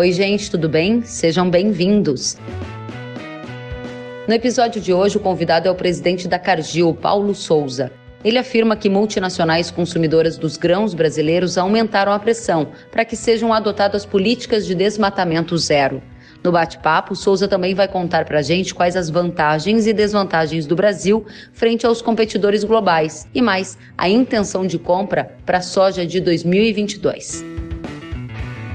Oi, gente, tudo bem? Sejam bem-vindos. No episódio de hoje, o convidado é o presidente da Cargill, Paulo Souza. Ele afirma que multinacionais consumidoras dos grãos brasileiros aumentaram a pressão para que sejam adotadas políticas de desmatamento zero. No bate-papo, Souza também vai contar para a gente quais as vantagens e desvantagens do Brasil frente aos competidores globais e mais a intenção de compra para a soja de 2022.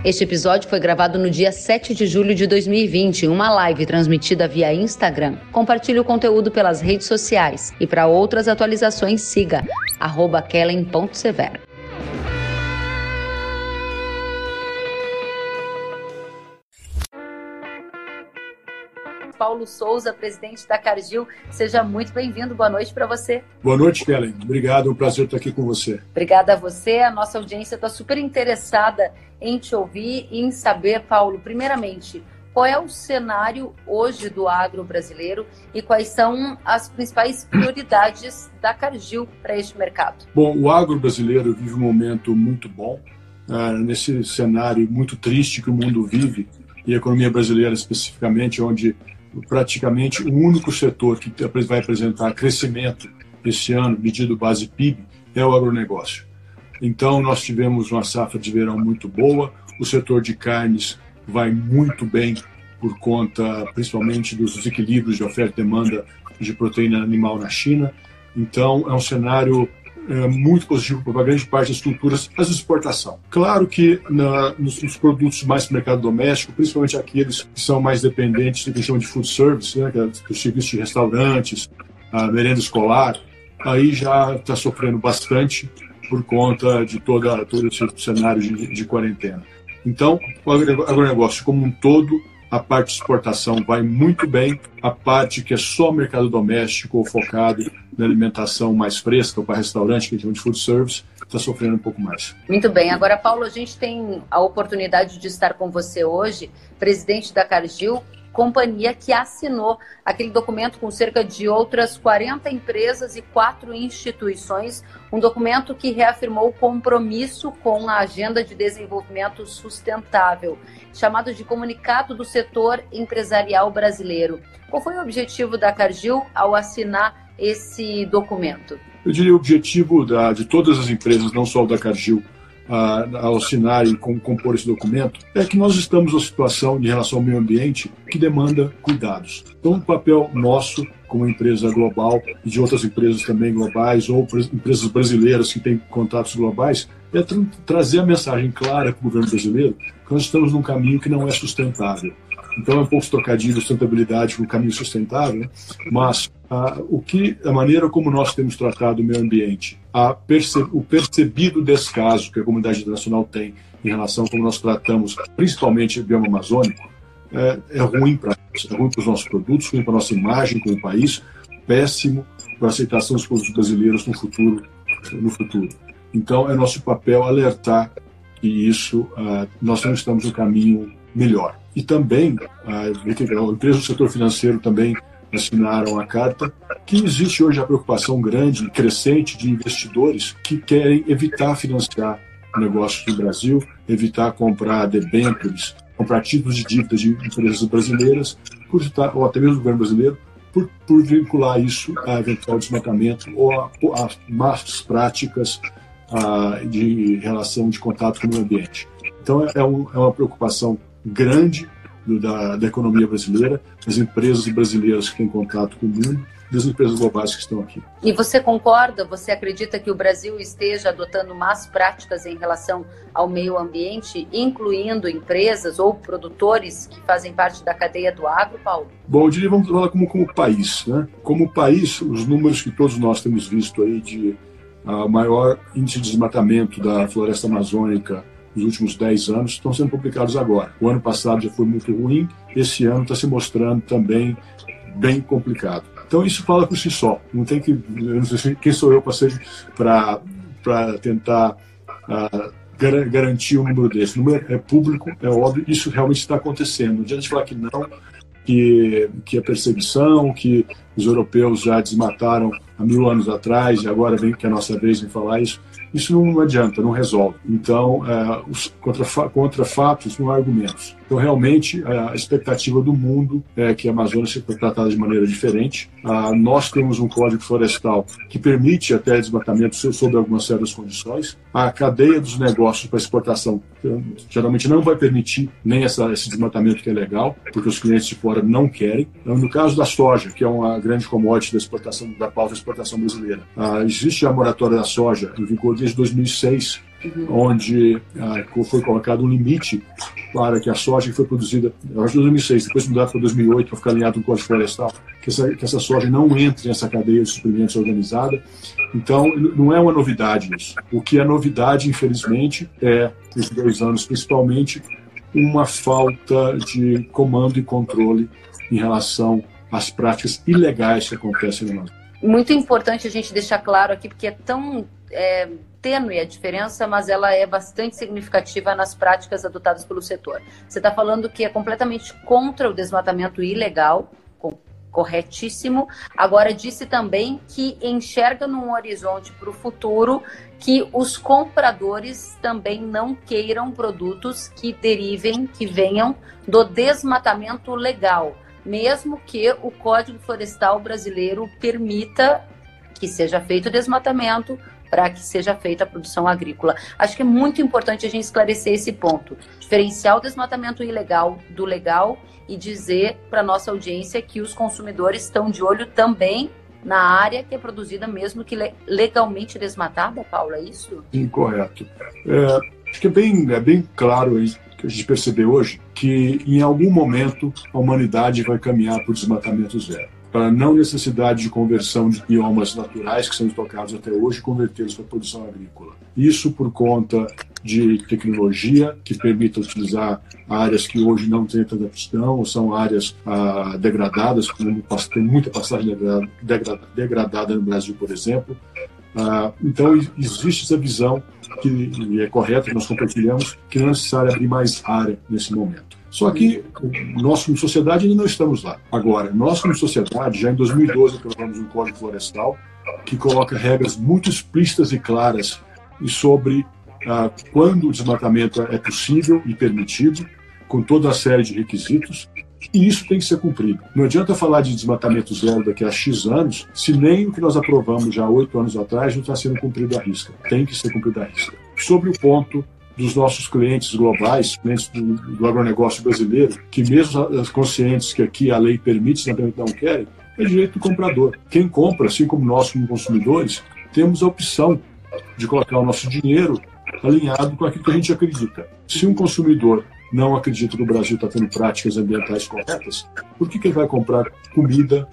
Este episódio foi gravado no dia 7 de julho de 2020, em uma live transmitida via Instagram. Compartilhe o conteúdo pelas redes sociais e para outras atualizações siga kellen.severo. Paulo Souza, presidente da Cargill. Seja muito bem-vindo. Boa noite para você. Boa noite, Kellen. Obrigado, é um prazer estar aqui com você. Obrigada a você. A nossa audiência está super interessada em te ouvir e em saber, Paulo, primeiramente, qual é o cenário hoje do agro brasileiro e quais são as principais prioridades da Cargill para este mercado? Bom, o agro brasileiro vive um momento muito bom, uh, nesse cenário muito triste que o mundo vive, e a economia brasileira especificamente, onde praticamente o único setor que vai apresentar crescimento esse ano, medido base PIB, é o agronegócio. Então, nós tivemos uma safra de verão muito boa, o setor de carnes vai muito bem por conta, principalmente, dos desequilíbrios de oferta e demanda de proteína animal na China. Então, é um cenário é, muito positivo para grande parte das culturas, as exportação. Claro que na, nos, nos, produtos mais para o mercado doméstico, principalmente aqueles que são mais dependentes do que chama de food service, né, que é o serviço de restaurantes, a merenda escolar, aí já está sofrendo bastante por conta de toda, todo esse cenário de, de quarentena. Então, o agronegócio como um todo a parte de exportação vai muito bem, a parte que é só mercado doméstico ou focado na alimentação mais fresca, ou para restaurante, que a gente chama de food service, está sofrendo um pouco mais. Muito bem. Agora, Paulo, a gente tem a oportunidade de estar com você hoje, presidente da Cargill, companhia que assinou aquele documento com cerca de outras 40 empresas e quatro instituições, um documento que reafirmou o compromisso com a agenda de desenvolvimento sustentável, chamado de Comunicado do Setor Empresarial Brasileiro. Qual foi o objetivo da Cargill ao assinar esse documento? Eu diria o objetivo da, de todas as empresas, não só da Cargill, a, ao assinar e compor esse documento é que nós estamos numa situação de relação ao meio ambiente que demanda cuidados. Então, o papel nosso como empresa global e de outras empresas também globais ou empresas brasileiras que têm contatos globais é tra trazer a mensagem clara para o governo brasileiro que nós estamos num caminho que não é sustentável. Então é um pouco trocadilho sustentabilidade com caminho sustentável, né? mas ah, o que a maneira como nós temos tratado o meio ambiente, perce, o percebido descaso que a comunidade internacional tem em relação a como nós tratamos, principalmente o bioma amazônico, é, é ruim para é ruim para os nossos produtos, ruim para a nossa imagem como país, péssimo para a aceitação dos produtos brasileiros no futuro. No futuro. Então é nosso papel alertar que isso ah, nós não estamos no caminho melhor. E também a empresa do setor financeiro também assinaram a carta, que existe hoje a preocupação grande e crescente de investidores que querem evitar financiar negócios no Brasil, evitar comprar debêntures, comprar títulos de dívida de empresas brasileiras, por, ou até mesmo do governo brasileiro, por, por vincular isso a eventual desmatamento ou a, a más práticas a, de relação de contato com o ambiente. Então, é, um, é uma preocupação grande do, da, da, economia brasileira, das empresas brasileiras que têm contato com o mundo, das empresas globais que estão aqui. E você concorda? Você acredita que o Brasil esteja adotando más práticas em relação ao meio ambiente, incluindo empresas ou produtores que fazem parte da cadeia do agro, Paulo? Bom, eu diria, vamos falar como, como país. Né? Como país, os números que todos nós temos visto aí de uh, maior índice de desmatamento da floresta amazônica nos últimos 10 anos estão sendo publicados agora. O ano passado já foi muito ruim, esse ano está se mostrando também bem complicado. Então isso fala por si só. Não tem que, não sei quem sou eu para para tentar gar garantir um número desse. O número é público, é óbvio, isso realmente está acontecendo. Não adianta falar que não, que, que é perseguição, que os europeus já desmataram há mil anos atrás e agora vem que é a nossa vez em falar isso. Isso não adianta, não resolve. Então, é, os contra, contra fatos não há argumentos. Então, realmente, a expectativa do mundo é que a Amazônia seja tratada de maneira diferente. Ah, nós temos um código florestal que permite até desmatamento sob algumas certas condições. A cadeia dos negócios para exportação eh, geralmente não vai permitir nem essa, esse desmatamento que é legal, porque os clientes de fora não querem. Então, no caso da soja, que é uma grande commodity da exportação da pauta de exportação brasileira, ah, existe a moratória da soja em vigor desde 2006 uhum. Onde ah, foi colocado um limite para que a soja que foi produzida, eu acho 2006, depois mudado para 2008 para ficar alinhado com o Código Florestal, que essa, que essa soja não entre nessa cadeia de suprimentos organizada. Então, não é uma novidade isso. O que é novidade, infelizmente, é, nesses dois anos principalmente, uma falta de comando e controle em relação às práticas ilegais que acontecem no Brasil. Muito importante a gente deixar claro aqui, porque é tão é, tênue a diferença, mas ela é bastante significativa nas práticas adotadas pelo setor. Você está falando que é completamente contra o desmatamento ilegal, corretíssimo. Agora, disse também que enxerga num horizonte para o futuro que os compradores também não queiram produtos que derivem, que venham do desmatamento legal, mesmo que o Código Florestal brasileiro permita que seja feito o desmatamento para que seja feita a produção agrícola. Acho que é muito importante a gente esclarecer esse ponto, diferenciar o desmatamento ilegal do legal e dizer para nossa audiência que os consumidores estão de olho também na área que é produzida mesmo que legalmente desmatada, Paula, é isso? Sim, correto. É, acho que é bem, é bem claro aí que a gente percebeu hoje que em algum momento a humanidade vai caminhar para o desmatamento zero para não necessidade de conversão de biomas naturais que são estocados até hoje convertê-los para produção agrícola. Isso por conta de tecnologia que permita utilizar áreas que hoje não têm tanta aptidão, ou são áreas ah, degradadas, como tem muita passagem degradada, no Brasil, por exemplo. Ah, então, existe essa visão que é correta, nós compartilhamos, que não é necessário abrir mais área nesse momento. Só que nós, como sociedade, ainda não estamos lá. Agora, nós, como sociedade, já em 2012 aprovamos um Código Florestal que coloca regras muito explícitas e claras sobre ah, quando o desmatamento é possível e permitido, com toda a série de requisitos, e isso tem que ser cumprido. Não adianta falar de desmatamento zero daqui a X anos, se nem o que nós aprovamos já oito anos atrás não está sendo cumprido à risca. Tem que ser cumprido à risca. Sobre o ponto dos nossos clientes globais, clientes do, do agronegócio brasileiro, que mesmo conscientes que aqui a lei permite, simplesmente não querem, é direito do comprador. Quem compra, assim como nós como consumidores, temos a opção de colocar o nosso dinheiro alinhado com aquilo que a gente acredita. Se um consumidor não acredita que o Brasil está tendo práticas ambientais corretas, por que, que ele vai comprar comida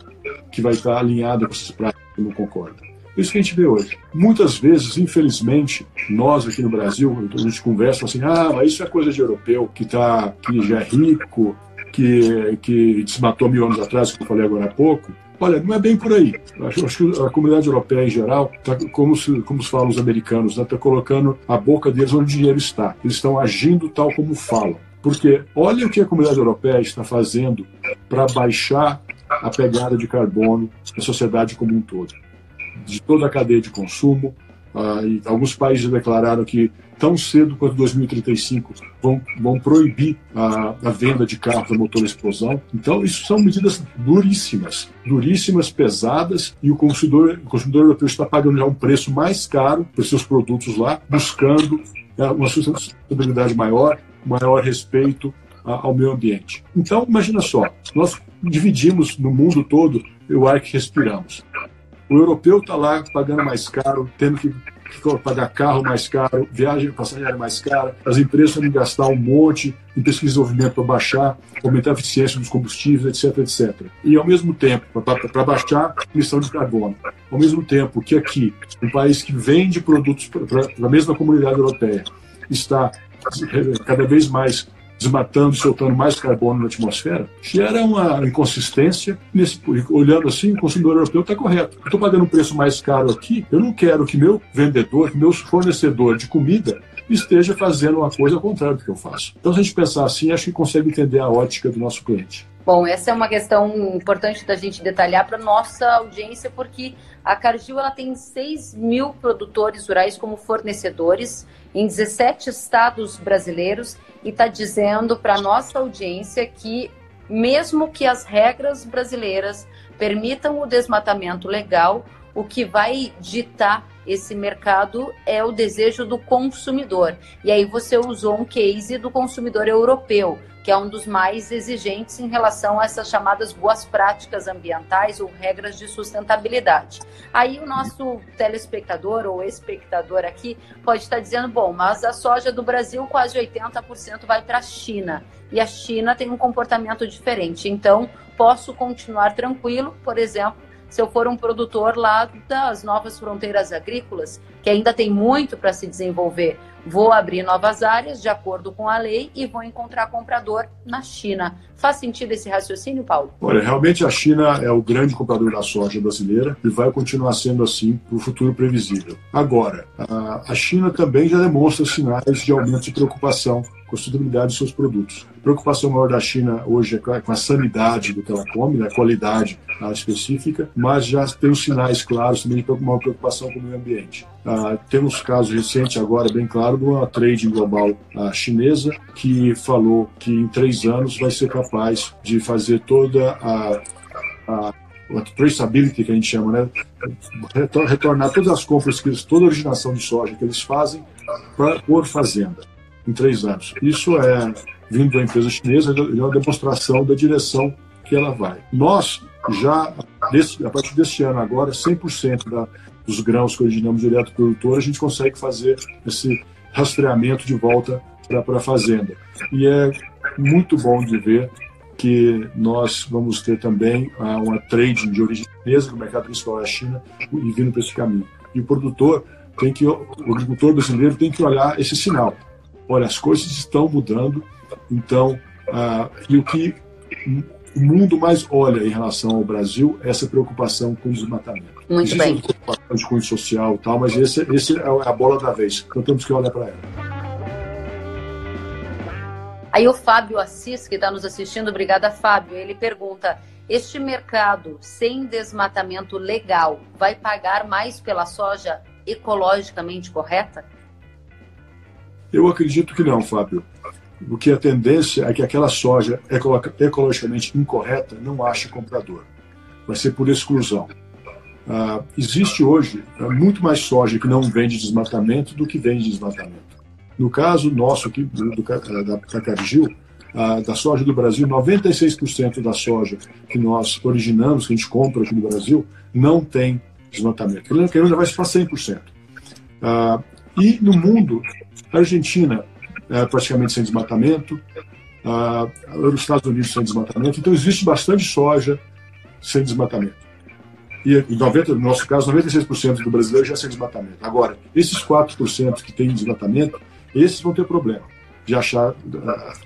que vai estar alinhada com essas práticas que não concorda? Isso que a gente vê hoje. Muitas vezes, infelizmente, nós aqui no Brasil, a gente conversa assim, ah, mas isso é coisa de europeu, que, tá, que já é rico, que, que desmatou mil anos atrás, que eu falei agora há pouco. Olha, não é bem por aí. Acho, acho que a comunidade europeia em geral, tá, como, se, como se falam os americanos, está né, tá colocando a boca deles onde o dinheiro está. Eles estão agindo tal como falam. Porque olha o que a comunidade europeia está fazendo para baixar a pegada de carbono da sociedade como um todo de toda a cadeia de consumo. Ah, e alguns países declararam que tão cedo quanto 2035 vão, vão proibir a, a, venda de carros a motor explosão. Então, isso são medidas duríssimas, duríssimas, pesadas, e o consumidor, o consumidor europeu está pagando já um preço mais caro por seus produtos lá, buscando é, uma sustentabilidade maior, maior respeito ao meio ambiente. Então, imagina só, nós dividimos no mundo todo o ar que respiramos. O europeu está lá pagando mais caro, tendo que pagar carro mais caro, viagem passageira mais cara, as empresas têm que gastar um monte em pesquisa e desenvolvimento para baixar, aumentar a eficiência dos combustíveis, etc, etc. E ao mesmo tempo, para baixar a emissão de carbono, ao mesmo tempo que aqui, um país que vende produtos para a mesma comunidade europeia, está cada vez mais desmatando, soltando mais carbono na atmosfera, gera uma inconsistência. Nesse, olhando assim, o consumidor europeu está correto. Estou pagando um preço mais caro aqui, eu não quero que meu vendedor, que meu fornecedor de comida esteja fazendo uma coisa ao contrário do que eu faço. Então, se a gente pensar assim, acho que consegue entender a ótica do nosso cliente. Bom, essa é uma questão importante da gente detalhar para nossa audiência, porque a Cargill ela tem 6 mil produtores rurais como fornecedores em 17 estados brasileiros e está dizendo para nossa audiência que mesmo que as regras brasileiras permitam o desmatamento legal, o que vai ditar esse mercado é o desejo do consumidor. E aí você usou um case do consumidor europeu, que é um dos mais exigentes em relação a essas chamadas boas práticas ambientais ou regras de sustentabilidade. Aí o nosso telespectador ou espectador aqui pode estar dizendo: bom, mas a soja do Brasil quase 80% vai para a China. E a China tem um comportamento diferente. Então, posso continuar tranquilo, por exemplo, se eu for um produtor lá das novas fronteiras agrícolas, que ainda tem muito para se desenvolver. Vou abrir novas áreas de acordo com a lei e vou encontrar comprador na China. Faz sentido esse raciocínio, Paulo? Olha, realmente a China é o grande comprador da soja brasileira e vai continuar sendo assim para o futuro previsível. Agora, a China também já demonstra sinais de aumento de preocupação com a sustentabilidade de seus produtos. A preocupação maior da China hoje é com a sanidade do que ela come, né, a qualidade específica, mas já tem os sinais claros também de uma preocupação com o meio ambiente. Ah, temos casos recentes agora, bem claro, de uma trading global ah, chinesa que falou que em três anos vai ser capaz de fazer toda a, a a traceability que a gente chama, né? Retornar todas as compras, toda a originação de soja que eles fazem por fazenda em três anos. Isso é, vindo da empresa chinesa, é uma demonstração da direção que ela vai. Nós, já, desse, a partir deste ano agora, 100% da, dos grãos que originamos direto do produtor, a gente consegue fazer esse rastreamento de volta para a fazenda. E é muito bom de ver que nós vamos ter também uh, uma trading de origem chinesa, que o mercado principal é a China, e vindo para esse caminho. E o produtor tem que, o agricultor brasileiro tem que olhar esse sinal olha, as coisas estão mudando, então, ah, e o que o mundo mais olha em relação ao Brasil é essa preocupação com o desmatamento. Muito bem. preocupação de cunho social e tal, mas esse, esse é a bola da vez, então temos que olhar para ela. Aí o Fábio Assis, que está nos assistindo, obrigada Fábio, ele pergunta, este mercado sem desmatamento legal vai pagar mais pela soja ecologicamente correta? Eu acredito que não, Fábio. Porque a tendência é que aquela soja ecologicamente incorreta não ache comprador. Vai ser por exclusão. Ah, existe hoje ah, muito mais soja que não vende desmatamento do que vende desmatamento. No caso nosso aqui, do, do, da, da Cargill, ah, da soja do Brasil, 96% da soja que nós originamos, que a gente compra aqui no Brasil, não tem desmatamento. Querendo já vai para 100%. Ah, e no mundo, a Argentina é praticamente sem desmatamento, os Estados Unidos sem desmatamento, então existe bastante soja sem desmatamento. E 90, no nosso caso, 96% do brasileiro já sem desmatamento. Agora, esses 4% que têm desmatamento, esses vão ter problema de achar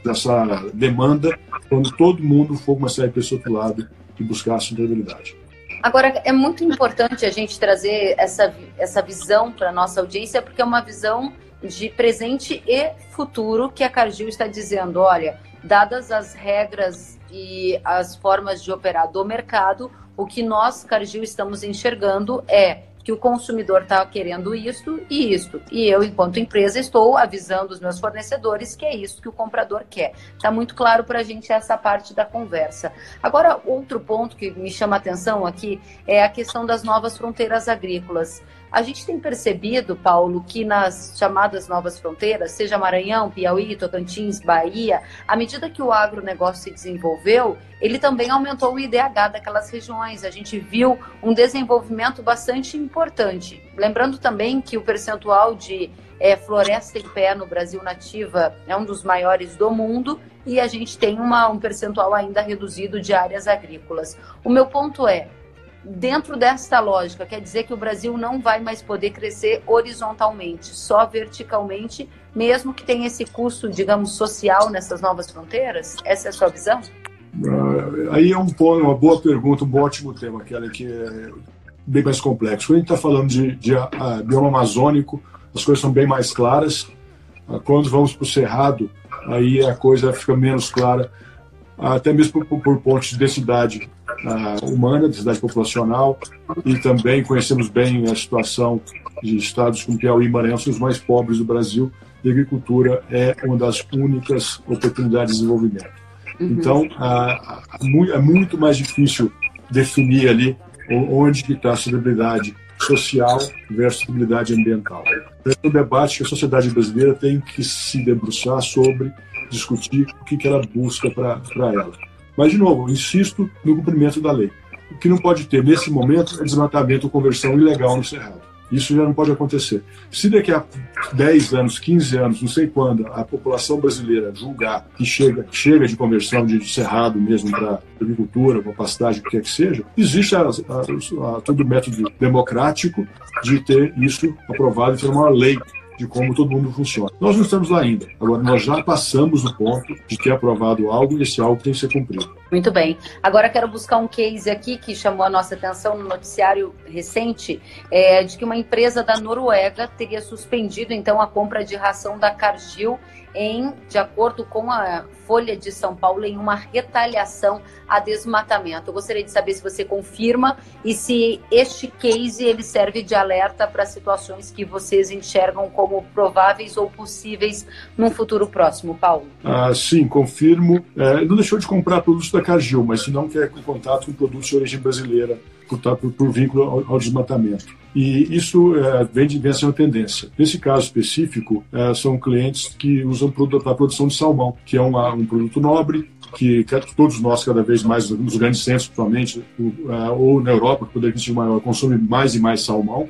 dessa demanda quando todo mundo for começar a ir para esse outro lado e buscar a sustentabilidade. Agora, é muito importante a gente trazer essa, essa visão para a nossa audiência, porque é uma visão de presente e futuro que a Cargill está dizendo, olha, dadas as regras e as formas de operar do mercado, o que nós, Cargill, estamos enxergando é que o consumidor está querendo isto e isto. E eu, enquanto empresa, estou avisando os meus fornecedores que é isso que o comprador quer. Está muito claro para a gente essa parte da conversa. Agora, outro ponto que me chama a atenção aqui é a questão das novas fronteiras agrícolas. A gente tem percebido, Paulo, que nas chamadas novas fronteiras, seja Maranhão, Piauí, Tocantins, Bahia, à medida que o agronegócio se desenvolveu, ele também aumentou o IDH daquelas regiões. A gente viu um desenvolvimento bastante importante. Lembrando também que o percentual de é, floresta em pé no Brasil nativa é um dos maiores do mundo e a gente tem uma, um percentual ainda reduzido de áreas agrícolas. O meu ponto é, dentro desta lógica, quer dizer que o Brasil não vai mais poder crescer horizontalmente, só verticalmente, mesmo que tenha esse custo, digamos, social nessas novas fronteiras? Essa é a sua visão? Uh, aí é um, uma boa pergunta, um ótimo tema, que é bem mais complexo. Quando a gente está falando de, de uh, bioma amazônico, as coisas são bem mais claras. Uh, quando vamos para o Cerrado, aí a coisa fica menos clara. até mesmo por, por pontos de densidade uh, humana, densidade populacional, e também conhecemos bem a situação de estados como Piauí e Maranhão, são os mais pobres do Brasil, e a agricultura é uma das únicas oportunidades de desenvolvimento. Uhum. Então, uh, é muito mais difícil definir ali onde está a sustentabilidade social versus sustentabilidade ambiental. Esse é um debate que a sociedade brasileira tem que se debruçar sobre, discutir o que, que ela busca para ela. Mas, de novo, insisto no cumprimento da lei. O que não pode ter, nesse momento, é desmatamento ou conversão ilegal no Cerrado. Isso já não pode acontecer. Se daqui a 10 anos, 15 anos, não sei quando, a população brasileira julgar que chega, chega de conversão de cerrado mesmo para agricultura, para pastagem, o que quer que seja, existe a, a, a, todo o método democrático de ter isso aprovado e ter uma lei de como todo mundo funciona. Nós não estamos lá ainda. Agora, nós já passamos o ponto de ter aprovado algo e esse algo tem que ser cumprido. Muito bem. Agora quero buscar um case aqui que chamou a nossa atenção no noticiário recente, é, de que uma empresa da Noruega teria suspendido então a compra de ração da Cargill em, de acordo com a Folha de São Paulo, em uma retaliação a desmatamento. Eu gostaria de saber se você confirma e se este case ele serve de alerta para situações que vocês enxergam como prováveis ou possíveis num futuro próximo, Paulo. Ah, sim, confirmo. É, não deixou de comprar produtos da Cargill, mas se não quer contato com produtos de origem brasileira por, por, por vínculo ao, ao, desmatamento. E isso é, vem, vem sendo tendência. Nesse caso específico, é, são clientes que usam para a produção de salmão, que é uma, um produto nobre, que todos nós, cada vez mais, nos grandes centros, principalmente, ou na Europa, quando existe maior, consome mais e mais salmão.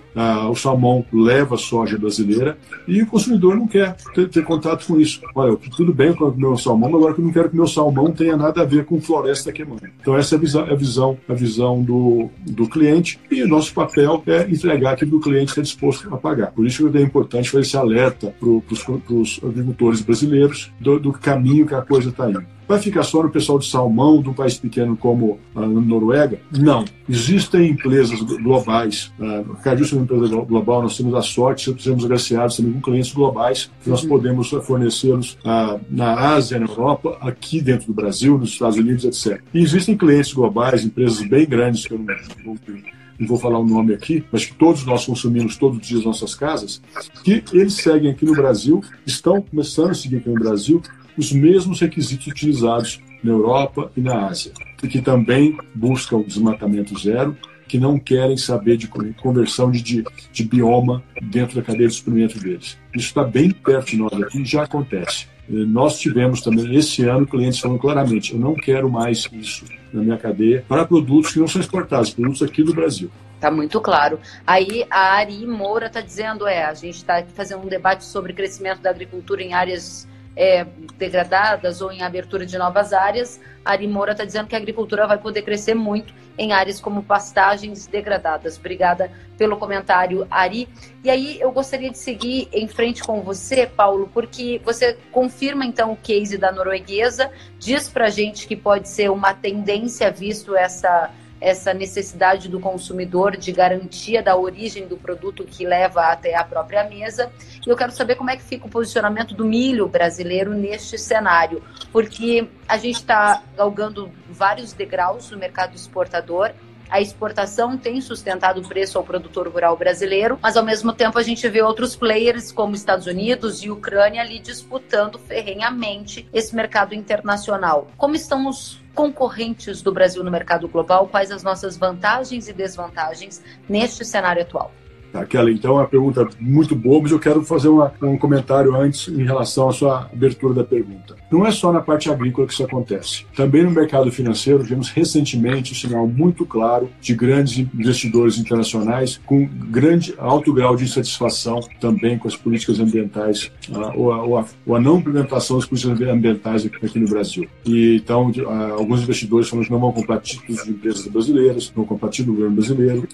O salmão leva soja brasileira e o consumidor não quer ter, ter contato com isso. Olha, tudo bem com o meu salmão, agora que eu não quero que o meu salmão tenha nada a ver com floresta queimando. Então, essa é a visão, a visão, a visão do, do cliente e o nosso papel é entregar aquilo que o cliente está disposto a pagar. Por isso que é importante fazer esse alerta para os agricultores brasileiros do, do caminho que a coisa está indo. Vai ficar só no pessoal de salmão de um país pequeno como a Noruega? Não. Existem empresas globais. A Cadiz é uma empresa global, nós temos a sorte, sermos agraciados também com clientes globais, que nós uhum. podemos fornecê-los uh, na Ásia, na Europa, aqui dentro do Brasil, nos Estados Unidos, etc. E existem clientes globais, empresas bem grandes, que eu não, não, vou falar o nome aqui, mas que todos nós consumimos todos os dias nas nossas casas, que eles seguem aqui no Brasil, estão começando a seguir aqui no Brasil, os mesmos requisitos utilizados na Europa e na Ásia, e que também buscam desmatamento zero, que não querem saber de conversão de, de, de bioma dentro da cadeia de suprimento deles. Isso está bem perto de nós aqui e já acontece. Nós tivemos também esse ano clientes falando claramente: eu não quero mais isso na minha cadeia para produtos que não são exportados, produtos aqui do Brasil. Tá muito claro. Aí a Ari Moura está dizendo: é, a gente está fazendo um debate sobre crescimento da agricultura em áreas é, degradadas ou em abertura de novas áreas, Ari Moura está dizendo que a agricultura vai poder crescer muito em áreas como pastagens degradadas. Obrigada pelo comentário, Ari. E aí eu gostaria de seguir em frente com você, Paulo, porque você confirma então o case da norueguesa, diz para gente que pode ser uma tendência visto essa essa necessidade do consumidor de garantia da origem do produto que leva até a própria mesa. E eu quero saber como é que fica o posicionamento do milho brasileiro neste cenário, porque a gente está galgando vários degraus no mercado exportador. A exportação tem sustentado o preço ao produtor rural brasileiro, mas ao mesmo tempo a gente vê outros players como Estados Unidos e Ucrânia ali disputando ferrenhamente esse mercado internacional. Como estão os concorrentes do Brasil no mercado global, quais as nossas vantagens e desvantagens neste cenário atual? Aquela, então, é uma pergunta muito boa, mas eu quero fazer uma, um comentário antes em relação à sua abertura da pergunta. Não é só na parte agrícola que isso acontece. Também no mercado financeiro, vimos recentemente um sinal muito claro de grandes investidores internacionais com grande alto grau de insatisfação também com as políticas ambientais ou, a, ou, a, ou, a, não implementação das políticas ambientais aqui, no Brasil. E então alguns investidores falam que não vão comprar títulos de empresas brasileiras, não vão comprar títulos do governo brasileiro.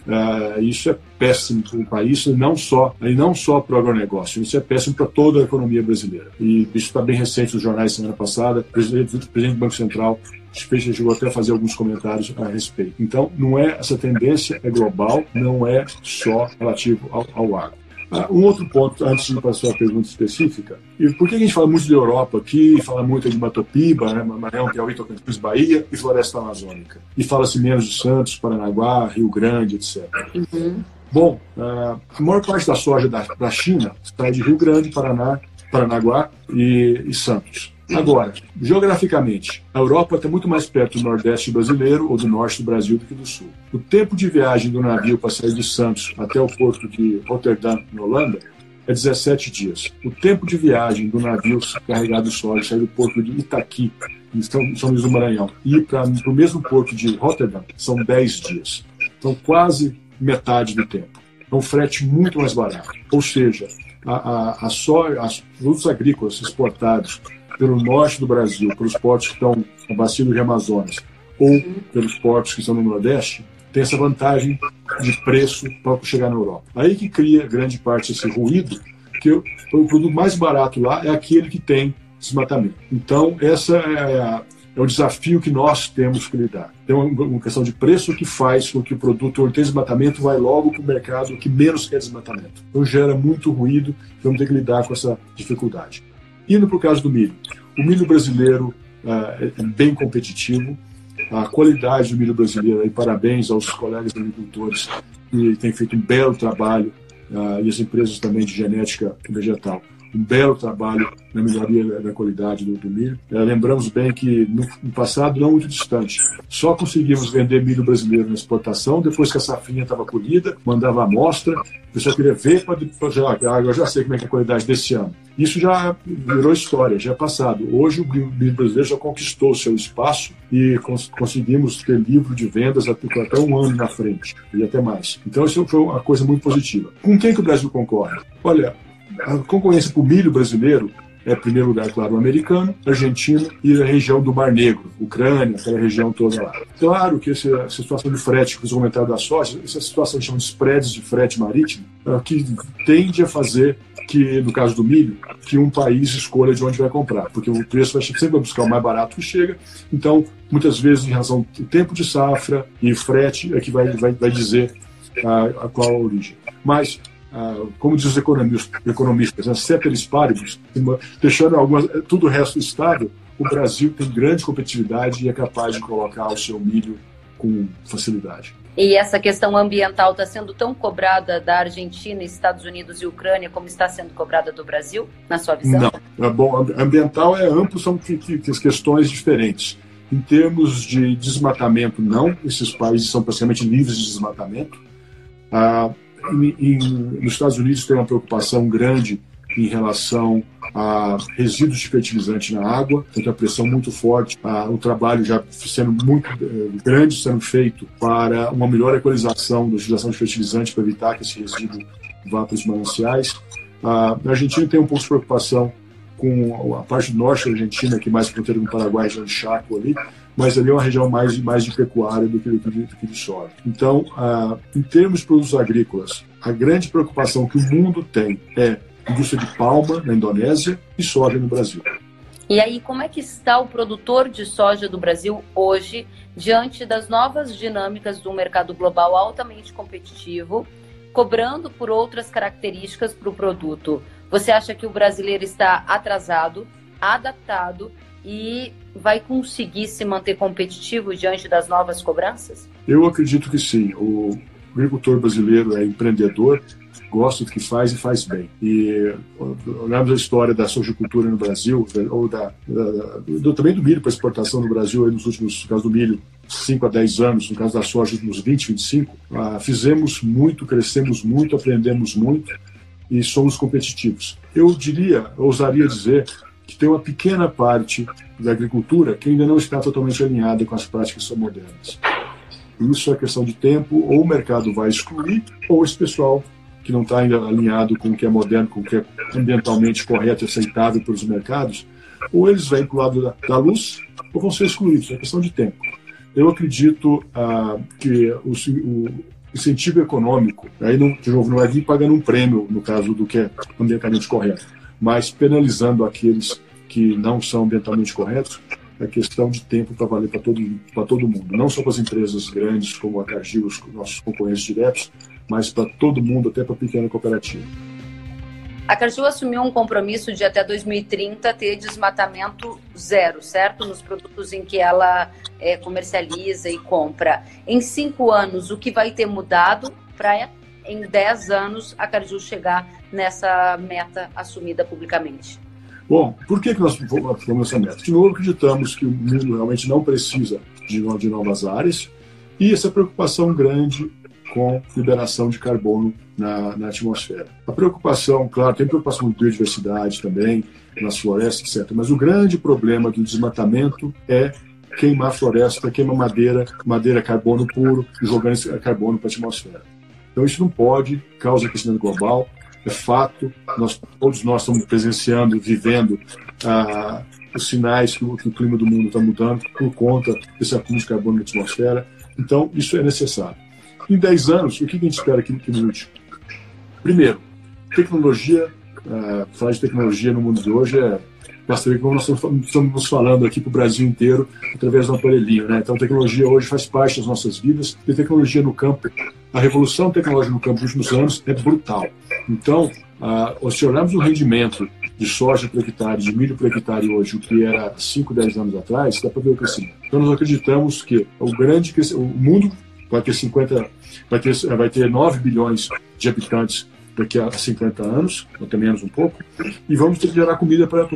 isso é péssimo para o país, não só e não só para o agronegócio. Isso é péssimo para toda a economia brasileira. E isso está bem recente nos jornais semana passada, o presidente, o presidente do Banco Central chegou até a fazer alguns comentários a respeito. Então, não é essa tendência é global, não é só relativo ao, ao agro. Ah, um outro ponto, antes de passar a pergunta específica, e por que a gente fala muito de Europa aqui, fala muito de Matopiba, né, Maranhão, Piauí, Tocantins, Bahia e Floresta Amazônica? E fala-se menos de Santos, Paranaguá, Rio Grande, etc. Uhum. Bom, ah, a maior parte da soja da, da China sai de Rio Grande, Paraná, Paranaguá e, e Santos. Agora, geograficamente, a Europa está muito mais perto do Nordeste brasileiro ou do Norte do Brasil do que do Sul. O tempo de viagem do navio para sair de Santos até o porto de Rotterdam, na Holanda, é 17 dias. O tempo de viagem do navio carregado de soja sair do porto de Itaqui, em São, São Luís do Maranhão, e ir para o mesmo porto de Rotterdam, são 10 dias. Então, quase metade do tempo. É um frete muito mais barato. Ou seja, a, a, a soja, os produtos agrícolas exportados pelo norte do Brasil, pelos portos que estão no bacia do Rio Amazonas, ou pelos portos que estão no Nordeste, tem essa vantagem de preço para chegar na Europa. Aí que cria grande parte desse ruído, que o produto mais barato lá é aquele que tem desmatamento. Então, essa é, a, é o desafio que nós temos que lidar. Tem uma, uma questão de preço que faz com que o produto que tem desmatamento vai logo para o mercado que menos quer desmatamento. Então, gera muito ruído, vamos ter que lidar com essa dificuldade. Indo para o caso do milho. O milho brasileiro uh, é bem competitivo. A qualidade do milho brasileiro, e parabéns aos colegas agricultores que têm feito um belo trabalho, uh, e as empresas também de genética vegetal um belo trabalho na melhoria da qualidade do, do milho. É, lembramos bem que no, no, passado não muito distante, só conseguimos vender milho brasileiro na exportação depois que a safrinha estava colhida, mandava amostra, o pessoal queria ver para ah, eu já sei como é, é a qualidade desse ano. Isso já virou história, já é passado. Hoje o milho brasileiro já conquistou seu espaço e cons conseguimos ter livro de vendas até, até um ano na frente e até mais. Então isso foi uma coisa muito positiva. Com quem que o Brasil concorre? Olha, a concorrência para o milho brasileiro é, em primeiro lugar, claro, o americano, argentino e a região do Mar Negro, Ucrânia, aquela região toda lá. Claro que essa situação de frete, que os comentários da soja, essa situação que de spreads de frete marítimo, é, que tende a fazer que, no caso do milho, que um país escolha de onde vai comprar, porque o preço vai sempre buscar o mais barato que chega. Então, muitas vezes, em razão do tempo de safra e frete, é que vai, vai, vai dizer a, a qual a origem. Mas ah, como diz os economistas, economistas né, ceteris paribus, deixando algumas, tudo o resto estável, o Brasil tem grande competitividade e é capaz de colocar o seu milho com facilidade. E essa questão ambiental está sendo tão cobrada da Argentina, Estados Unidos e Ucrânia como está sendo cobrada do Brasil, na sua visão? Não. É bom, ambiental é amplo, são questões diferentes. Em termos de desmatamento, não. Esses países são praticamente livres de desmatamento. Ah, em, em, nos Estados Unidos tem uma preocupação grande em relação a resíduos de fertilizante na água, tem uma pressão muito forte, a, o trabalho já sendo muito eh, grande sendo feito para uma melhor equalização da utilização de fertilizante para evitar que esse resíduo vá para os mananciais. A, a Argentina tem um pouco de preocupação com a parte norte da Argentina, que é mais fronteira com o Paraguai, região de Chaco ali, mas ali é uma região mais, mais de pecuária do que, do que, do que de soja. Então, em termos de produtos agrícolas, a grande preocupação que o mundo tem é indústria de palma na Indonésia e soja no Brasil. E aí, como é que está o produtor de soja do Brasil hoje, diante das novas dinâmicas do mercado global altamente competitivo, cobrando por outras características para o produto? Você acha que o brasileiro está atrasado, adaptado e vai conseguir se manter competitivo diante das novas cobranças? Eu acredito que sim. O agricultor brasileiro é empreendedor, gosta do que faz e faz bem. E olhamos a história da sojicultura no Brasil, ou da, da do, também do milho para exportação no Brasil, nos últimos, no caso do milho, 5 a 10 anos, no caso da soja, nos 20, 25, ah, fizemos muito, crescemos muito, aprendemos muito e somos competitivos. Eu diria, ousaria dizer, que tem uma pequena parte da agricultura que ainda não está totalmente alinhada com as práticas modernas. Isso é questão de tempo, ou o mercado vai excluir, ou esse pessoal que não está ainda alinhado com o que é moderno, com o que é ambientalmente correto e aceitável pelos mercados, ou eles vêm para o lado da, da, luz, ou vão ser excluídos. É questão de tempo. Eu acredito ah, que o, o, incentivo econômico, aí não, de novo, não é vir pagando um prêmio, no caso do que é ambientalmente correto, mas penalizando aqueles que não são ambientalmente corretos, é questão de tempo para valer para todo, todo mundo. Não só para as empresas grandes como a Cargill, os nossos concorrentes diretos, mas para todo mundo, até para a pequena cooperativa. A Cargill assumiu um compromisso de até 2030 ter desmatamento zero, certo? Nos produtos em que ela é, comercializa e compra. Em cinco anos, o que vai ter mudado para em dez anos a Cargill chegar nessa meta assumida publicamente? Bom, por que, que nós fomos essa meta? De novo, acreditamos que o mundo realmente não precisa de, novas áreas e essa preocupação grande com liberação de carbono na, na, atmosfera. A preocupação, claro, tem preocupação com biodiversidade também, nas florestas, etc. Mas o grande problema do desmatamento é queimar floresta, queimar madeira, madeira carbono puro, jogando esse carbono para a atmosfera. Então isso não pode, causa aquecimento global, é fato, nós, todos nós estamos presenciando, vivendo ah, os sinais que o, que o clima do mundo está mudando por conta desse acúmulo de carbono na atmosfera. Então, isso é necessário. Em 10 anos, o que a gente espera que, que mude? Primeiro, tecnologia, uh, falar de tecnologia no mundo de hoje é bastante como nós estamos falando aqui para o Brasil inteiro através do aparelhinho. Né? Então, a tecnologia hoje faz parte das nossas vidas e a tecnologia no campo, a revolução tecnológica no campo nos últimos anos é brutal. Então, uh, se olharmos o rendimento de soja por hectare, de milho por hectare hoje, o que era 5, 10 anos atrás, dá para ver o crescimento. Então, nós acreditamos que o grande o mundo vai ter 50, vai ter, vai ter 9 bilhões de habitantes daqui a 50 anos, até menos um pouco, e vamos ter que gerar comida para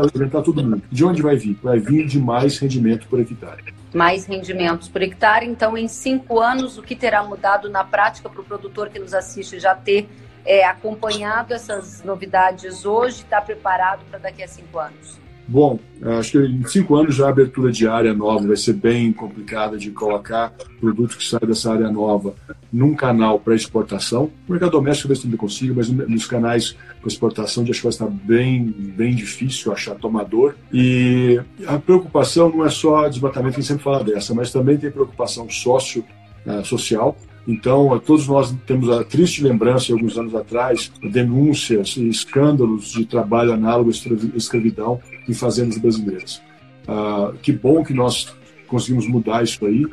alimentar todo mundo. De onde vai vir? Vai vir de mais rendimento por hectare. Mais rendimentos por hectare, então em cinco anos, o que terá mudado na prática para o produtor que nos assiste já ter é, acompanhado essas novidades hoje, está preparado para daqui a cinco anos? Bom, acho que em cinco anos já a abertura de área nova vai ser bem complicada de colocar produto que sai dessa área nova num canal para exportação. O mercado doméstico talvez também consiga, mas nos canais para exportação acho que vai estar bem, bem difícil achar tomador. E a preocupação não é só desmatamento, a gente sempre fala dessa, mas também tem preocupação sócio, uh, social então, todos nós temos a triste lembrança, alguns anos atrás, denúncias e escândalos de trabalho análogo à escravidão em fazendas brasileiras. Ah, que bom que nós conseguimos mudar isso aí.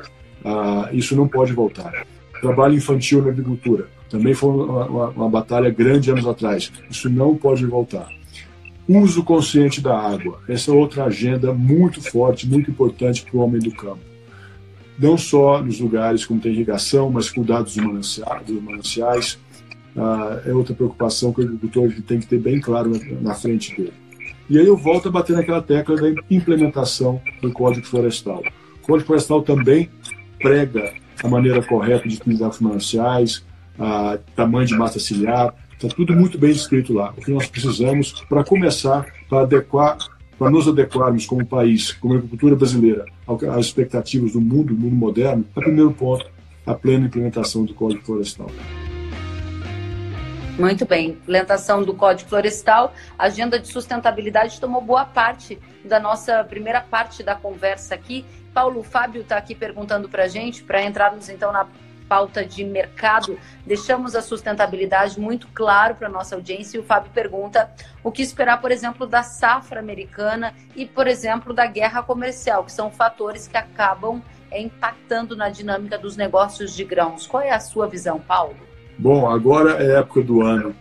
Ah, isso não pode voltar. Trabalho infantil na agricultura também foi uma, uma, uma batalha grande anos atrás. Isso não pode voltar. Uso consciente da água. Essa é outra agenda muito forte, muito importante para o homem do campo não só nos lugares como tem irrigação, mas cuidados dos mananciais. Dos mananciais. Ah, é outra preocupação que o agricultor tem que ter bem claro na, frente dele. E aí eu volto a bater naquela tecla da implementação do Código Florestal. O Código Florestal também prega a maneira correta de utilizar os mananciais, a tamanho de massa ciliar, está tudo muito bem escrito lá. O que nós precisamos para começar, para adequar para nos adequarmos como país, como agricultura brasileira, às expectativas do mundo, do mundo moderno, é o primeiro ponto, a plena implementação do Código Florestal. Muito bem. Implementação do Código Florestal, a agenda de sustentabilidade tomou boa parte da nossa primeira parte da conversa aqui. Paulo Fábio está aqui perguntando para a gente, para entrarmos então na pauta de mercado, deixamos a sustentabilidade muito claro para a nossa audiência. E o Fábio pergunta o que esperar, por exemplo, da safra americana e, por exemplo, da guerra comercial, que são fatores que acabam é, impactando na dinâmica dos negócios de grãos. Qual é a sua visão, Paulo? Bom, agora é época do ano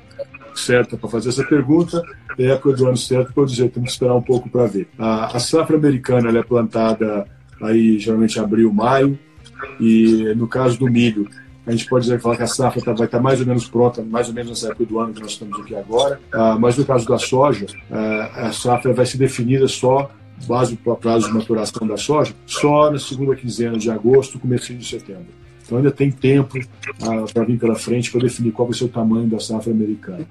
certa para fazer essa pergunta, é época do ano certo para dizer, temos que esperar um pouco para ver. A, a safra americana é plantada aí geralmente abril, maio, e no caso do milho, a gente pode falar que a safra tá, vai estar tá mais ou menos pronta, mais ou menos nessa época do ano que nós estamos aqui agora. Ah, mas no caso da soja, ah, a safra vai ser definida só base para prazo de maturação da soja, só na segunda quinzena de agosto, começo de setembro. Então ainda tem tempo ah, para vir pela frente para definir qual vai ser o tamanho da safra americana.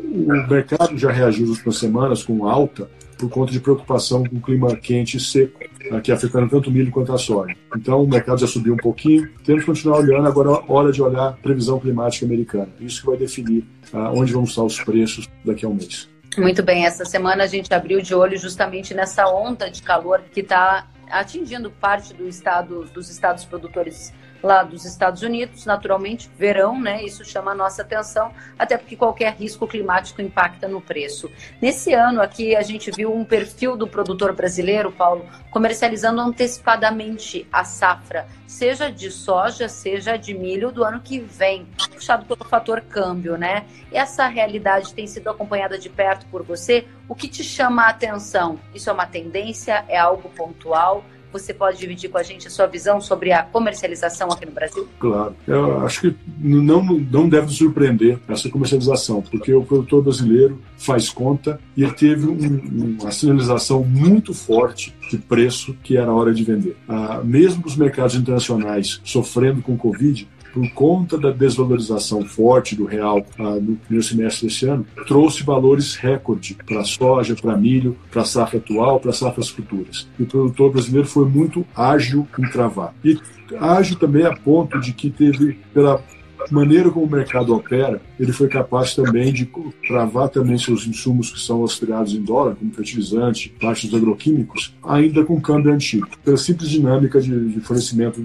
O mercado já reagiu nas últimas semanas com alta por conta de preocupação com o clima quente e seco, aqui afetando tanto o milho quanto a soja. Então o mercado já subiu um pouquinho, temos que continuar olhando, agora é hora de olhar a previsão climática americana. Isso que vai definir uh, onde vão estar os preços daqui a um mês. Muito bem, essa semana a gente abriu de olho justamente nessa onda de calor que está atingindo parte do estado, dos estados produtores lá dos Estados Unidos, naturalmente, verão, né? Isso chama a nossa atenção, até porque qualquer risco climático impacta no preço. Nesse ano aqui, a gente viu um perfil do produtor brasileiro, Paulo, comercializando antecipadamente a safra, seja de soja, seja de milho do ano que vem, puxado pelo fator câmbio, né? Essa realidade tem sido acompanhada de perto por você. O que te chama a atenção? Isso é uma tendência? É algo pontual? Você pode dividir com a gente a sua visão sobre a comercialização aqui no Brasil? Claro. Eu acho que não, não deve surpreender essa comercialização, porque o produtor brasileiro faz conta e ele teve um, uma sinalização muito forte de preço que era hora de vender. Ah, mesmo os mercados internacionais sofrendo com o Covid, por conta da desvalorização forte do real ah, no primeiro semestre desse ano, trouxe valores recorde para soja, para milho, para safra atual, para safras futuras. E o produtor brasileiro foi muito ágil em travar. E ágil também a ponto de que teve, pela maneira como o mercado opera, ele foi capaz também de travar também seus insumos que são auxiliados em dólar, como fertilizante, partes agroquímicos, ainda com câmbio antigo, pela simples dinâmica de, de fornecimento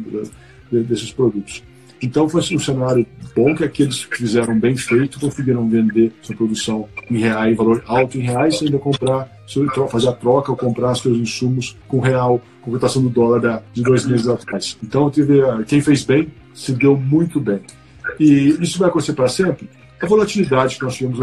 desses produtos. Então foi um cenário bom que aqueles que fizeram bem feito conseguiram vender sua produção em reais, valor alto em reais, e ainda comprar, fazer a troca ou comprar seus insumos com real, com cotação do dólar de dois meses atrás. Então teve, quem fez bem se deu muito bem. E isso vai acontecer para sempre? A volatilidade que nós tivemos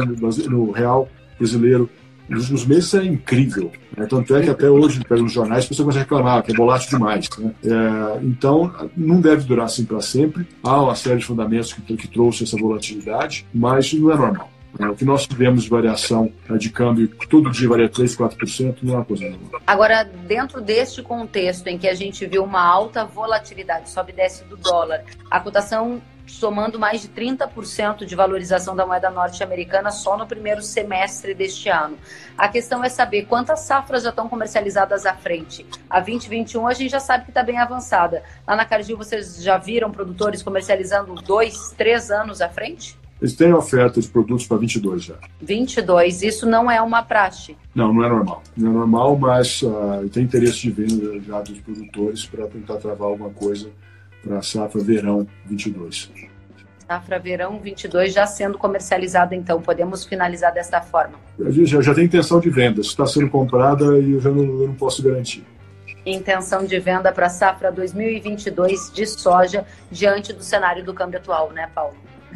no real brasileiro nos meses é incrível. Né? Tanto é que até hoje, nos jornais, as pessoas começam a reclamar que é volátil demais. Né? É, então, não deve durar assim para sempre. Há uma série de fundamentos que, que trouxe essa volatilidade, mas não é normal. É, o que nós tivemos de variação né, de câmbio, todo dia varia 3, 4%, não é uma coisa normal. Agora, dentro deste contexto em que a gente viu uma alta volatilidade, sobe e desce do dólar, a cotação somando mais de 30% de valorização da moeda norte-americana só no primeiro semestre deste ano. A questão é saber quantas safras já estão comercializadas à frente. A 2021 a gente já sabe que está bem avançada. Lá na Cargill vocês já viram produtores comercializando dois, três anos à frente? Eles têm oferta de produtos para 22 já. 22, isso não é uma praxe? Não, não é normal. Não é normal, mas uh, tem interesse de venda já dos produtores para tentar travar alguma coisa para a safra verão 22. Safra verão 22 já sendo comercializada, então podemos finalizar desta forma. Já, já tem intenção de venda, está sendo comprada e eu já não, eu não posso garantir. Intenção de venda para a safra 2022 de soja diante do cenário do câmbio atual, né, Paulo?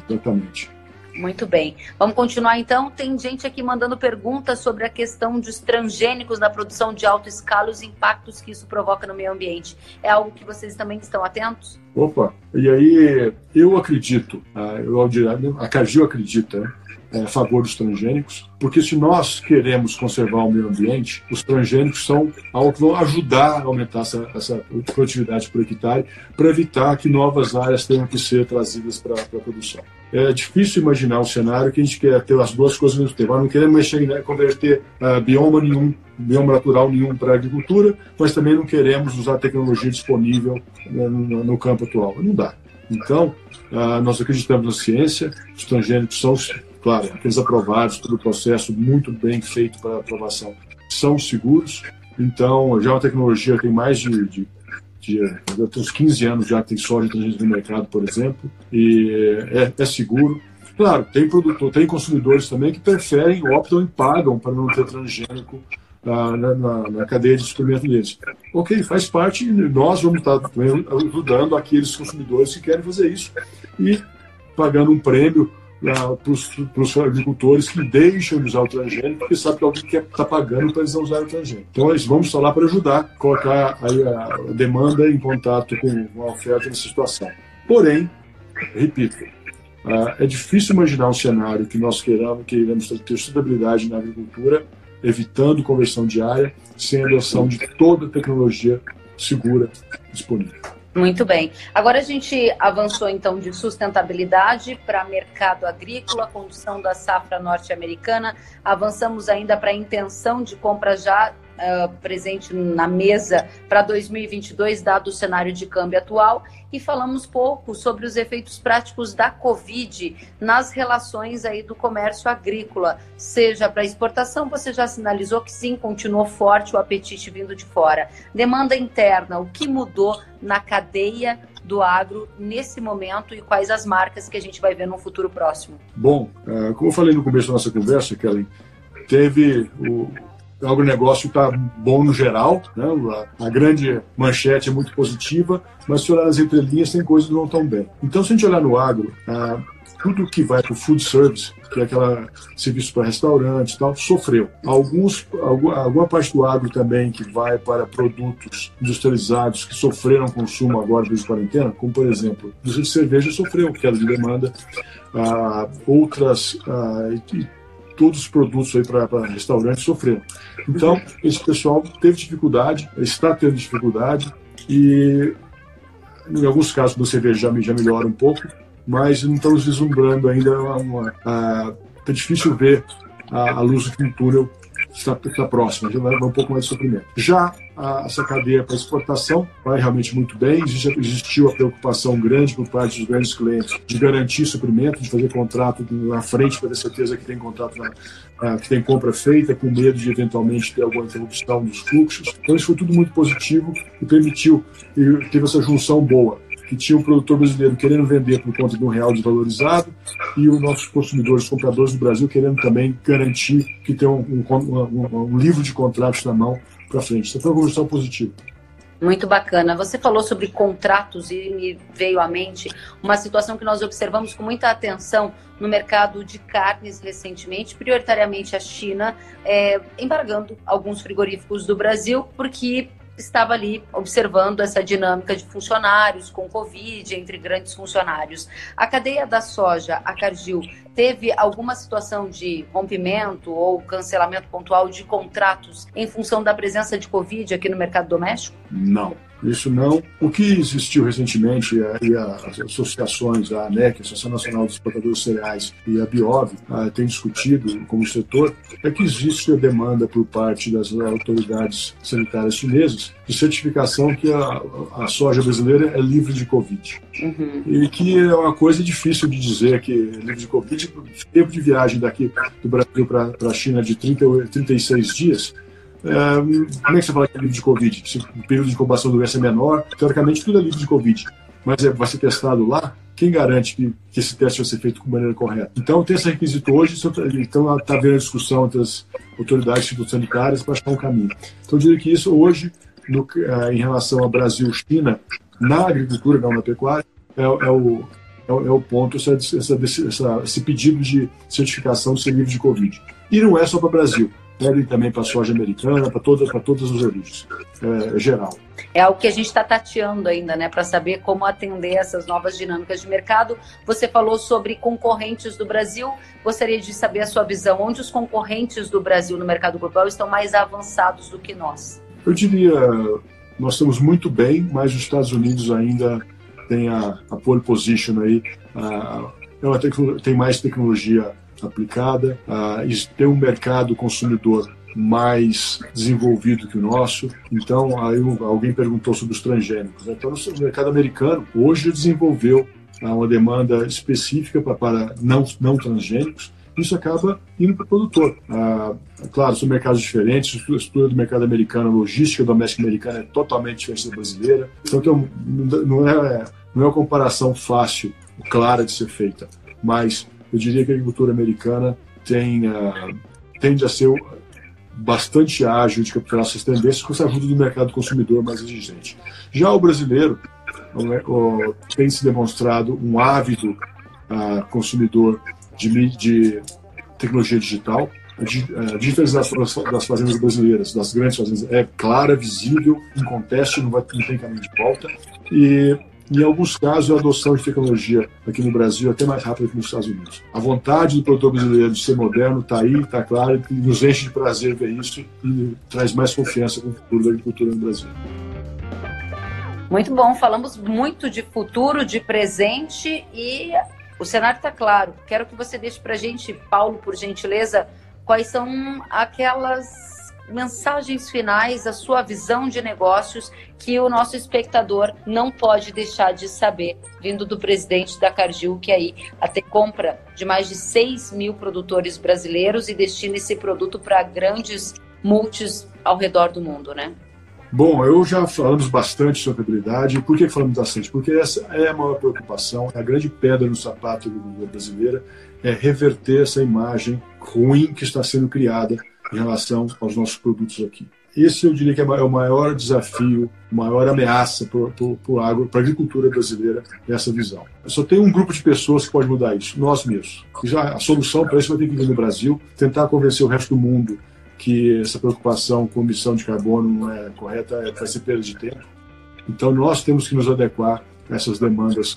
Exatamente. Muito bem. Vamos continuar então. Tem gente aqui mandando perguntas sobre a questão dos transgênicos na produção de alta escala e os impactos que isso provoca no meio ambiente. É algo que vocês também estão atentos? Opa, e aí eu acredito, a, a Cargill acredita, né? É, a favor dos transgênicos, porque se nós queremos conservar o meio ambiente, os transgênicos são vão ajudar a aumentar essa, essa produtividade por hectare para evitar que novas áreas tenham que ser trazidas para a produção. É difícil imaginar um cenário que a gente quer ter as duas coisas ao mesmo tempo. Nós não queremos mexer, né, converter uh, bioma nenhum, bioma natural nenhum para agricultura, mas também não queremos usar a tecnologia disponível né, no, no campo atual. Não dá. Então, uh, nós acreditamos na ciência, os transgênicos são Claro, aqueles aprovados, todo o processo muito bem feito para aprovação, são seguros. Então, já a tecnologia tem mais de, de, de uns 15 anos já que tem soja transgênica no mercado, por exemplo, e é, é seguro. Claro, tem produtor, tem consumidores também que preferem, optam e pagam para não ter transgênico na, na, na, cadeia de suprimento deles. Ok, faz parte, nós vamos estar ajudando aqueles consumidores que querem fazer isso e pagando um prêmio para os agricultores que deixam de usar o transgênico, porque sabe que alguém está pagando para eles não usarem o transgênico. Então, eles vamos estar lá para ajudar, colocar a demanda em contato com a oferta nessa situação. Porém, repito, ah, é difícil imaginar um cenário que nós queiramos, queiramos ter sustentabilidade na agricultura, evitando conversão diária, sem adoção de toda a tecnologia segura disponível. Muito bem. Agora a gente avançou então de sustentabilidade para mercado agrícola, condição da safra norte-americana. Avançamos ainda para a intenção de compra já uh, presente na mesa para 2022, dado o cenário de câmbio atual, e falamos pouco sobre os efeitos práticos da Covid nas relações aí do comércio agrícola, seja para exportação, você já sinalizou que sim, continuou forte o apetite vindo de fora. Demanda interna, o que mudou na cadeia do agro nesse momento e quais as marcas que a gente vai ver no futuro próximo? Bom, uh, como eu falei no começo da nossa conversa, Kellen, teve o, o agronegócio está bom no geral, né? a, grande manchete é muito positiva, mas se olhar nas entrelinhas tem coisas que não estão bem. Então, se a gente olhar no agro, uh, tudo que vai para o food service, que é aquela serviço para restaurantes e tal, sofreu. Alguns, alguma parte do agro também que vai para produtos industrializados que sofreram consumo agora desde a quarentena, como por exemplo, a de cerveja sofreu queda de demanda, ah, outras ah, todos os produtos aí para restaurantes sofreram. Então, esse pessoal teve dificuldade, está tendo dificuldade e em alguns casos do cerveja já, já melhora um pouco, mas não estamos vislumbrando ainda. Está difícil ver a, a luz do túnel está, está próxima, já vai um pouco mais de sofrimento. Já a, essa cadeia para exportação. Vai realmente muito bem, existiu a preocupação grande por parte dos grandes clientes de garantir suprimento, de fazer contrato na frente para ter certeza que tem contrato na, que tem compra feita, com medo de eventualmente ter alguma interrupção dos fluxos. Então isso foi tudo muito positivo e permitiu, e teve essa junção boa que tinha um produtor brasileiro querendo vender por conta de um real desvalorizado e os nossos consumidores, compradores do Brasil, querendo também garantir que tem um, um, um, um livro de contratos na mão para frente. Então foi uma conversão positiva. Muito bacana. Você falou sobre contratos e me veio à mente uma situação que nós observamos com muita atenção no mercado de carnes recentemente, prioritariamente a China, é, embargando alguns frigoríficos do Brasil, porque estava ali observando essa dinâmica de funcionários com Covid entre grandes funcionários. A cadeia da soja, a Cargill, teve alguma situação de rompimento ou cancelamento pontual de contratos em função da presença de Covid aqui no mercado doméstico? Não. Isso não. O que existiu recentemente, e as associações, a ANEC, a Associação Nacional dos Exportadores de Cereais, e a Biov, ah, têm discutido como setor, é que existe a demanda por parte das autoridades sanitárias chinesas de certificação que a, a soja brasileira é livre de Covid. Uhum. E que é uma coisa difícil de dizer que é livre de Covid, tempo de viagem daqui do Brasil para a China de 30, 36 dias, é, como é que você fala que é livre de Covid? Se o período de incubação do doença é menor, teoricamente tudo é livre de Covid. Mas é, vai ser testado lá, quem garante que, que, esse teste vai ser feito de maneira correta? Então, tem esse requisito hoje, então está havendo discussão entre as autoridades sanitárias para achar um caminho. Então, eu diria que isso hoje, no, é, em relação ao Brasil-China, na agricultura, não na pecuária, é, é o, é, é, o ponto, essa, essa, essa, esse pedido de certificação de ser livre de Covid. E não é só para o Brasil pedem também para a soja americana, para todas, para todas as origens, é, geral. É algo que a gente está tateando ainda, né, para saber como atender essas novas dinâmicas de mercado. Você falou sobre concorrentes do Brasil. Gostaria de saber a sua visão. Onde os concorrentes do Brasil no mercado global estão mais avançados do que nós? Eu diria, nós estamos muito bem, mas os Estados Unidos ainda tem a, a pole position aí. A, é tem mais tecnologia aplicada, uh, ter um mercado consumidor mais desenvolvido que o nosso. Então, aí alguém perguntou sobre os transgênicos. Né? Então, o mercado americano hoje desenvolveu uh, uma demanda específica para, não, não transgênicos. Isso acaba indo para o produtor. Ah, claro, são mercados diferentes. A estrutura do mercado americano, a logística doméstica americana é totalmente diferente da brasileira. Então, não é, não é uma comparação fácil, clara de ser feita. Mas eu diria que a agricultura americana tem, uh, tende a ser bastante ágil de capturar essas tendências com essa ajuda do mercado consumidor mais exigente. Já o brasileiro uh, tem se demonstrado um ávido uh, consumidor de, de, tecnologia digital. A digitalização das fazendas brasileiras, das grandes fazendas, é clara, visível, inconteste, não, vai, não tem caminho de volta. E em alguns casos, a adoção de tecnologia aqui no Brasil é até mais rápida que nos Estados Unidos. A vontade do produtor brasileiro de ser moderno está aí, está claro, e nos enche de prazer ver isso e traz mais confiança com o futuro da agricultura no Brasil. Muito bom, falamos muito de futuro, de presente e o cenário está claro. Quero que você deixe para a gente, Paulo, por gentileza, quais são aquelas mensagens finais, a sua visão de negócios que o nosso espectador não pode deixar de saber, vindo do presidente da Cargill, que aí até compra de mais de 6 mil produtores brasileiros e destina esse produto para grandes multis ao redor do mundo, né? Bom, eu já falamos bastante sobre habilidade. Por que falamos bastante? Porque essa é a maior preocupação, é a grande pedra no sapato da brasileira, é reverter essa imagem ruim que está sendo criada em relação aos nossos produtos aqui. Esse eu diria que é o maior desafio, maior ameaça para a agricultura brasileira, essa visão. Só tem um grupo de pessoas que pode mudar isso, nós mesmos. E já a solução para isso vai ter que vir no Brasil, tentar convencer o resto do mundo que essa preocupação com emissão de carbono não é correta, é, vai ser perda de tempo. Então nós temos que nos adequar a essas demandas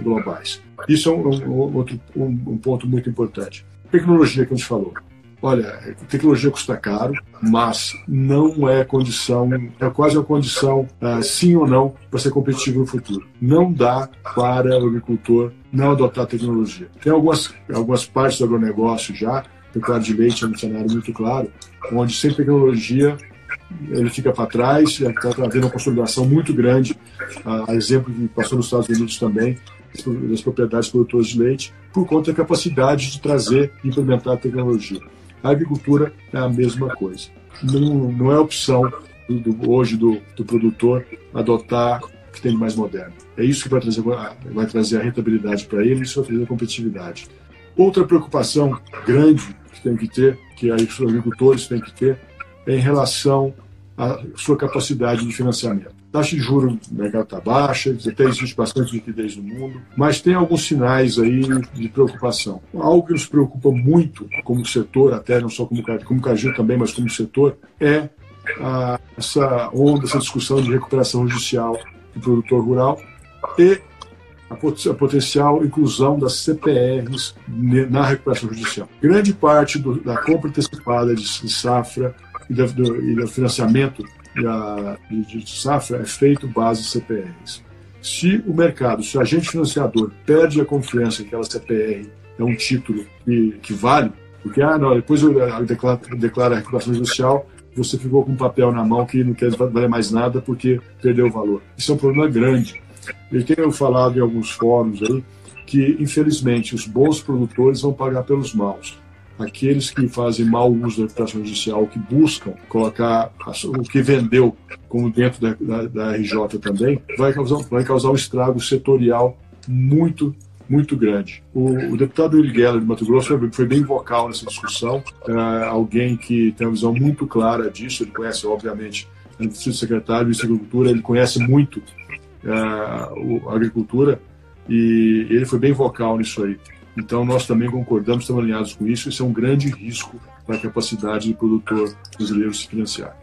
globais. Isso é um, um, outro, um, um ponto muito importante. Tecnologia que a gente falou. Olha, tecnologia custa caro, mas não é condição, é quase uma condição, uh, sim ou não, para ser competitivo no futuro. Não dá para o agricultor não adotar tecnologia. Tem algumas, algumas partes do agronegócio já, pecuária de leite é um cenário muito claro, onde sem tecnologia ele fica para trás, está havendo uma consolidação muito grande, a exemplo que passou nos Estados Unidos também, das propriedades produtoras de leite, por conta da capacidade de trazer e implementar a tecnologia. A agricultura é a mesma coisa. Não, não é opção do, do, hoje do, do produtor adotar o que tem de mais moderno. É isso que vai trazer, vai trazer a rentabilidade para ele isso vai trazer a competitividade. Outra preocupação grande que tem que ter, que os agricultores têm que ter, é em relação à sua capacidade de financiamento. A taxa de juros mercado está baixa, até existe bastante liquidez no mundo, mas tem alguns sinais aí de preocupação. Algo que nos preocupa muito como setor, até não só como, como Cagil também, mas como setor, é a, essa onda, essa discussão de recuperação judicial do produtor rural e a, potencial inclusão das CPRs na recuperação judicial. Grande parte do, da compra antecipada de, de safra e, do, e do financiamento de, de safra é feito base CPRs. Se o mercado, se o agente financiador perde a confiança que aquela CPR é um título que, que vale, porque ah, não, depois eu declaro, declaro a recuperação judicial, você ficou com um papel na mão que não quer valer mais nada porque perdeu o valor. Isso é um problema grande. Eu tenho falado em alguns fóruns aí que, infelizmente, os bons produtores vão pagar pelos maus aqueles que fazem mau uso da reputação judicial, que buscam colocar o que vendeu como dentro da, da, da RJ também, vai causar, vai causar um estrago setorial muito muito grande. O, o deputado Uri Geller de Mato Grosso foi, foi bem vocal nessa discussão, é, alguém que tem uma visão muito clara disso, ele conhece, obviamente, o secretário de Agricultura, ele conhece muito é, a agricultura e ele foi bem vocal nisso aí. Então, nós também concordamos, estamos alinhados com isso. Isso é um grande risco para a capacidade do produtor brasileiro se financiar.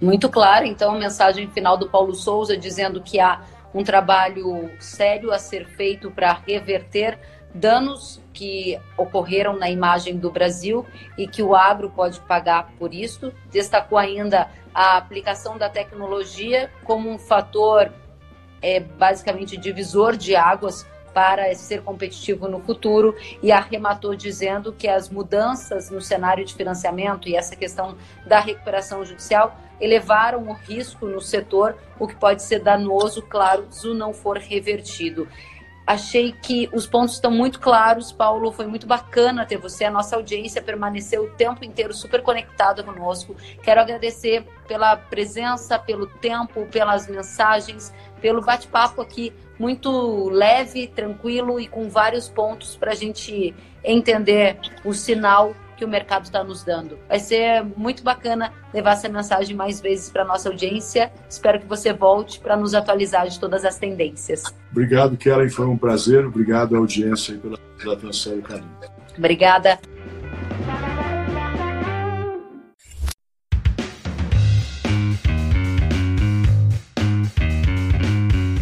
Muito claro, então, a mensagem final do Paulo Souza dizendo que há um trabalho sério a ser feito para reverter danos que ocorreram na imagem do Brasil e que o agro pode pagar por isso. Destacou ainda a aplicação da tecnologia como um fator é, basicamente divisor de águas para ser competitivo no futuro e arrematou dizendo que as mudanças no cenário de financiamento e essa questão da recuperação judicial elevaram o risco no setor, o que pode ser danoso, claro, se não for revertido. Achei que os pontos estão muito claros, Paulo. Foi muito bacana ter você. A nossa audiência permaneceu o tempo inteiro super conectada conosco. Quero agradecer pela presença, pelo tempo, pelas mensagens, pelo bate-papo aqui muito leve, tranquilo e com vários pontos para a gente entender o sinal que o mercado está nos dando. Vai ser muito bacana levar essa mensagem mais vezes para nossa audiência. Espero que você volte para nos atualizar de todas as tendências. Obrigado, Kellen. Foi um prazer. Obrigado à audiência pela atenção e carinho. Obrigada.